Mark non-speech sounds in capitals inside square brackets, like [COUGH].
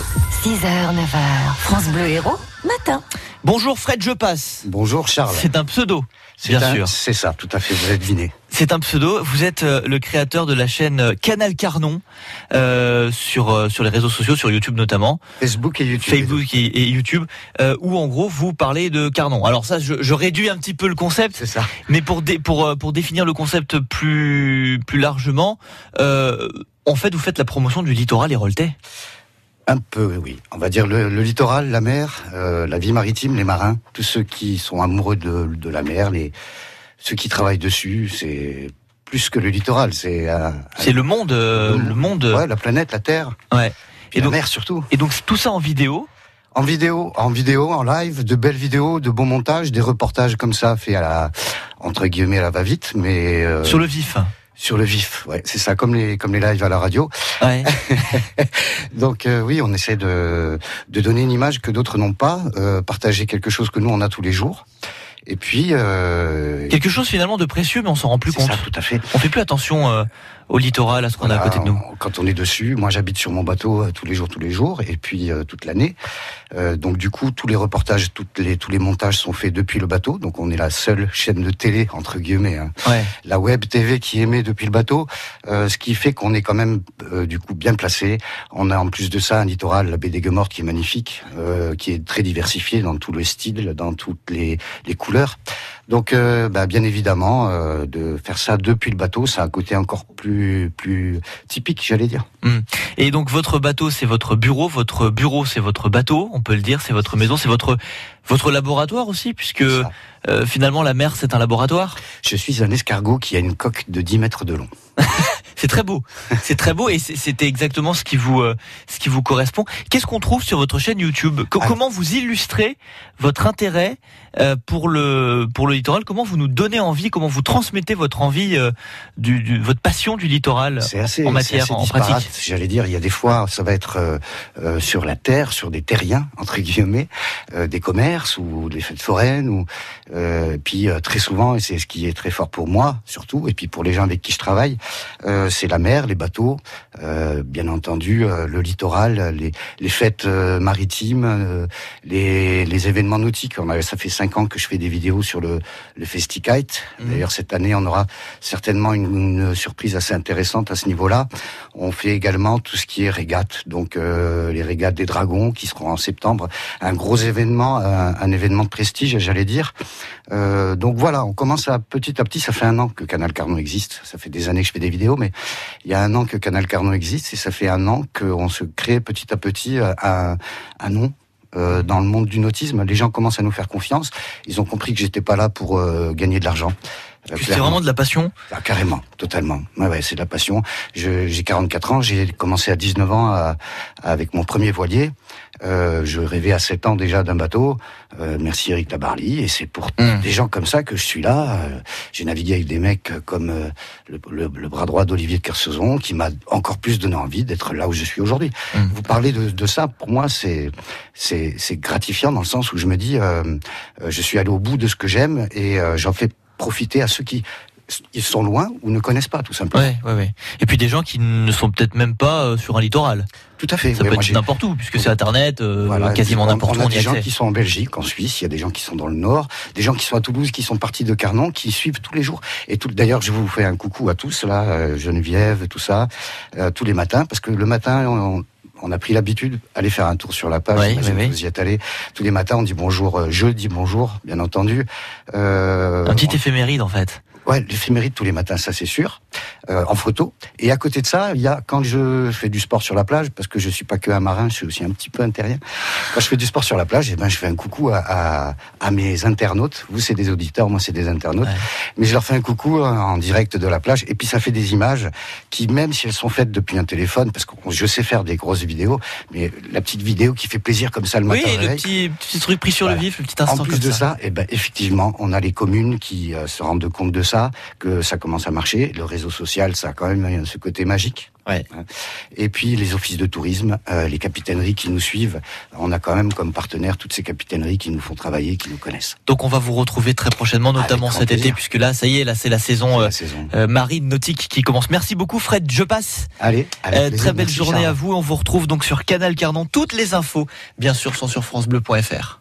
6h, 9h, France Bleu Héros, matin. Bonjour Fred, je passe. Bonjour Charles. C'est un pseudo, C'est bien un- sûr. C'est ça, tout à fait, vous avez deviné. C'est un pseudo. Vous êtes euh, le créateur de la chaîne euh, Canal Carnon euh, sur euh, sur les réseaux sociaux, sur YouTube notamment, Facebook et YouTube. Facebook et, et YouTube, euh, où en gros vous parlez de Carnon. Alors ça, je, je réduis un petit peu le concept, C'est ça. mais pour dé- pour pour définir le concept plus plus largement, euh, en fait, vous faites la promotion du littoral héroltais. Un peu, oui. On va dire le, le littoral, la mer, euh, la vie maritime, les marins, tous ceux qui sont amoureux de, de la mer, les ceux qui travaillent dessus, c'est plus que le littoral, c'est C'est le monde, euh, Le monde. euh, ouais, la planète, la terre, ouais. Et la donc- mer surtout. Et donc tout ça en vidéo? En vidéo, en vidéo, en live, de belles vidéos, de bons montages, des reportages comme ça, fait à la entre guillemets à la va-vite, mais euh, Sur le vif. Sur le vif. Ouais, c'est ça, comme les comme les lives à la radio. Ouais. [LAUGHS] Donc euh, oui, on essaie de, de donner une image que d'autres n'ont pas, euh, partager quelque chose que nous on a tous les jours. Et puis euh, Quelque chose finalement de précieux, mais on s'en rend plus compte. ça, tout à fait. On fait plus attention euh, au littoral, à ce qu'on a à côté de nous. Quand on est dessus, moi j'habite sur mon bateau euh, tous les jours, tous les jours, et puis euh, toute l'année. Euh, donc du coup, tous les reportages, toutes les, tous les montages sont faits depuis le bateau. Donc on est la seule chaîne de télé entre guillemets, hein, Ouais. la web TV qui émet depuis le bateau, euh, ce qui fait qu'on est quand même euh, du coup bien placé. On a en plus de ça un littoral, la baie des Guemortes, qui est magnifique, euh, qui est très diversifié dans tous les styles, dans toutes les, les couleurs. Donc, euh, bah, bien évidemment, euh, de faire ça depuis le bateau, ça a un côté encore plus plus typique, j'allais dire. Et donc votre bateau, c'est votre bureau, votre bureau, c'est votre bateau, on peut le dire, c'est votre maison, c'est votre votre laboratoire aussi, puisque euh, finalement la mer c'est un laboratoire. Je suis un escargot qui a une coque de 10 mètres de long. [LAUGHS] C'est très beau, c'est très beau et c'est- c'était exactement ce qui vous euh, ce qui vous correspond. Qu'est-ce qu'on trouve sur votre chaîne YouTube? Co-. Comment vous illustrez votre intérêt euh, pour le pour le littoral? Comment vous nous donnez envie? Comment vous transmettez votre envie euh, du, du- votre passion du littoral C'est assez, en matière, c'est assez en pratique? J'allais dire, il y a des fois, ça va être euh, euh, sur la terre, sur des terriens entre guillemets, euh, des commerces ou des fêtes foraines, ou euh, puis euh, très souvent, et c'est ce qui est très fort pour moi surtout, et puis pour les gens avec qui je travaille, euh, c'est la mer, les bateaux, euh, bien entendu, euh, le littoral, les, les fêtes euh, maritimes, euh, les, les événements nautiques. On a, ça fait cinq ans que je fais des vidéos sur le, le Festikite. Mhm. D'ailleurs, cette année, on aura certainement une, une surprise assez intéressante à ce niveau-là. On fait également tout ce qui est régate, donc euh, les régates des dragons qui seront en septembre, un gros événement, un, un événement de prestige, j'allais dire. Euh, donc voilà, on commence à petit à petit. Ça fait un an que Canal Carnot existe. Ça fait des années que je fais des vidéos, mais il y a un an que Canal Carnot existe et ça fait un an qu'on se crée petit à petit euh, un, nom. euh, dans le monde du nautisme, les gens commencent à nous faire confiance. Ils ont compris que j'étais pas là pour euh, gagner de l'argent. Euh, C'est vraiment de la passion. Ah, carrément, totalement. Ouais, ouais, c'est de la passion. J'ai 44 ans, j'ai commencé à 19 ans à- avec mon premier voilier. Euh, je rêvais à 7 ans déjà d'un bateau. Euh, merci Eric Tabarly. Et c'est pour Mm. des gens comme ça que je suis là. Euh, j'ai navigué avec des mecs comme euh, le, le- le bras droit d'Olivier de Kersauzon, qui m'a encore plus donné envie d'être là où je suis aujourd'hui. Mm. Vous parlez de, de ça, pour moi, c'est c'est gratifiant dans le sens où je me dis, euh, euh, je suis allé au bout de ce que j'aime et euh, j'en fais profiter à ceux qui ils sont loin ou ne connaissent pas tout simplement. Ouais, ouais, ouais. Et puis des gens qui ne sont peut-être même pas euh, sur un littoral. Tout à fait. Ça peut être n'importe où, puisque c'est Internet, euh, voilà, quasiment n'importe où on a des gens accès. qui sont en Belgique, en Suisse, il y a des gens qui sont dans le Nord, des gens qui sont à Toulouse, qui sont partis de Carnon, qui suivent tous les jours. Et tout, d'ailleurs, je vous fais un coucou à tous là, euh, Geneviève, tout ça, euh, tous les matins, parce que le matin, on, on a pris l'habitude d'aller faire un tour sur la page. Oui, oui, oui. Vous y êtes allés. Tous les matins, on dit bonjour. euh, Je dis bonjour, bien entendu. Euh, Un petit éphéméride en fait. Ouais, l'éphéméride tous les matins, ça c'est sûr, euh, en photo. Et à côté de ça, il y a quand je fais du sport sur la plage, parce que je suis pas que un marin, je suis aussi un petit peu un terrien. Quand je fais du sport sur la plage, eh ben je fais un coucou à, à, à mes internautes. Vous c'est des auditeurs, moi c'est des internautes. Ouais. Mais je leur fais un coucou en direct de la plage. Et puis ça fait des images qui, même si elles sont faites depuis un téléphone, parce que je sais faire des grosses vidéos, mais la petite vidéo qui fait plaisir comme ça le Oui, matin. au le petit, petit truc pris sur Voilà. le vif, le petit instant en plus comme de ça. ça, eh ben, effectivement, on a les communes qui euh, se rendent compte de ça, que ça commence à marcher. Le réseau social, ça a quand même ce côté magique. Ouais. Hein. Et puis les offices de tourisme, euh, les capitaineries qui nous suivent. On a quand même comme partenaire toutes ces capitaineries qui nous font travailler, qui nous connaissent. Donc on va vous retrouver très prochainement, notamment cet été, puisque là, ça y est, là c'est la saison euh, saison. euh, marine nautique qui commence. Merci beaucoup Fred, je passe. Allez, plaisir. très belle journée Charles. à vous. On vous retrouve donc sur Canal Cardan. Toutes les infos, bien sûr, sont sur francebleu.fr.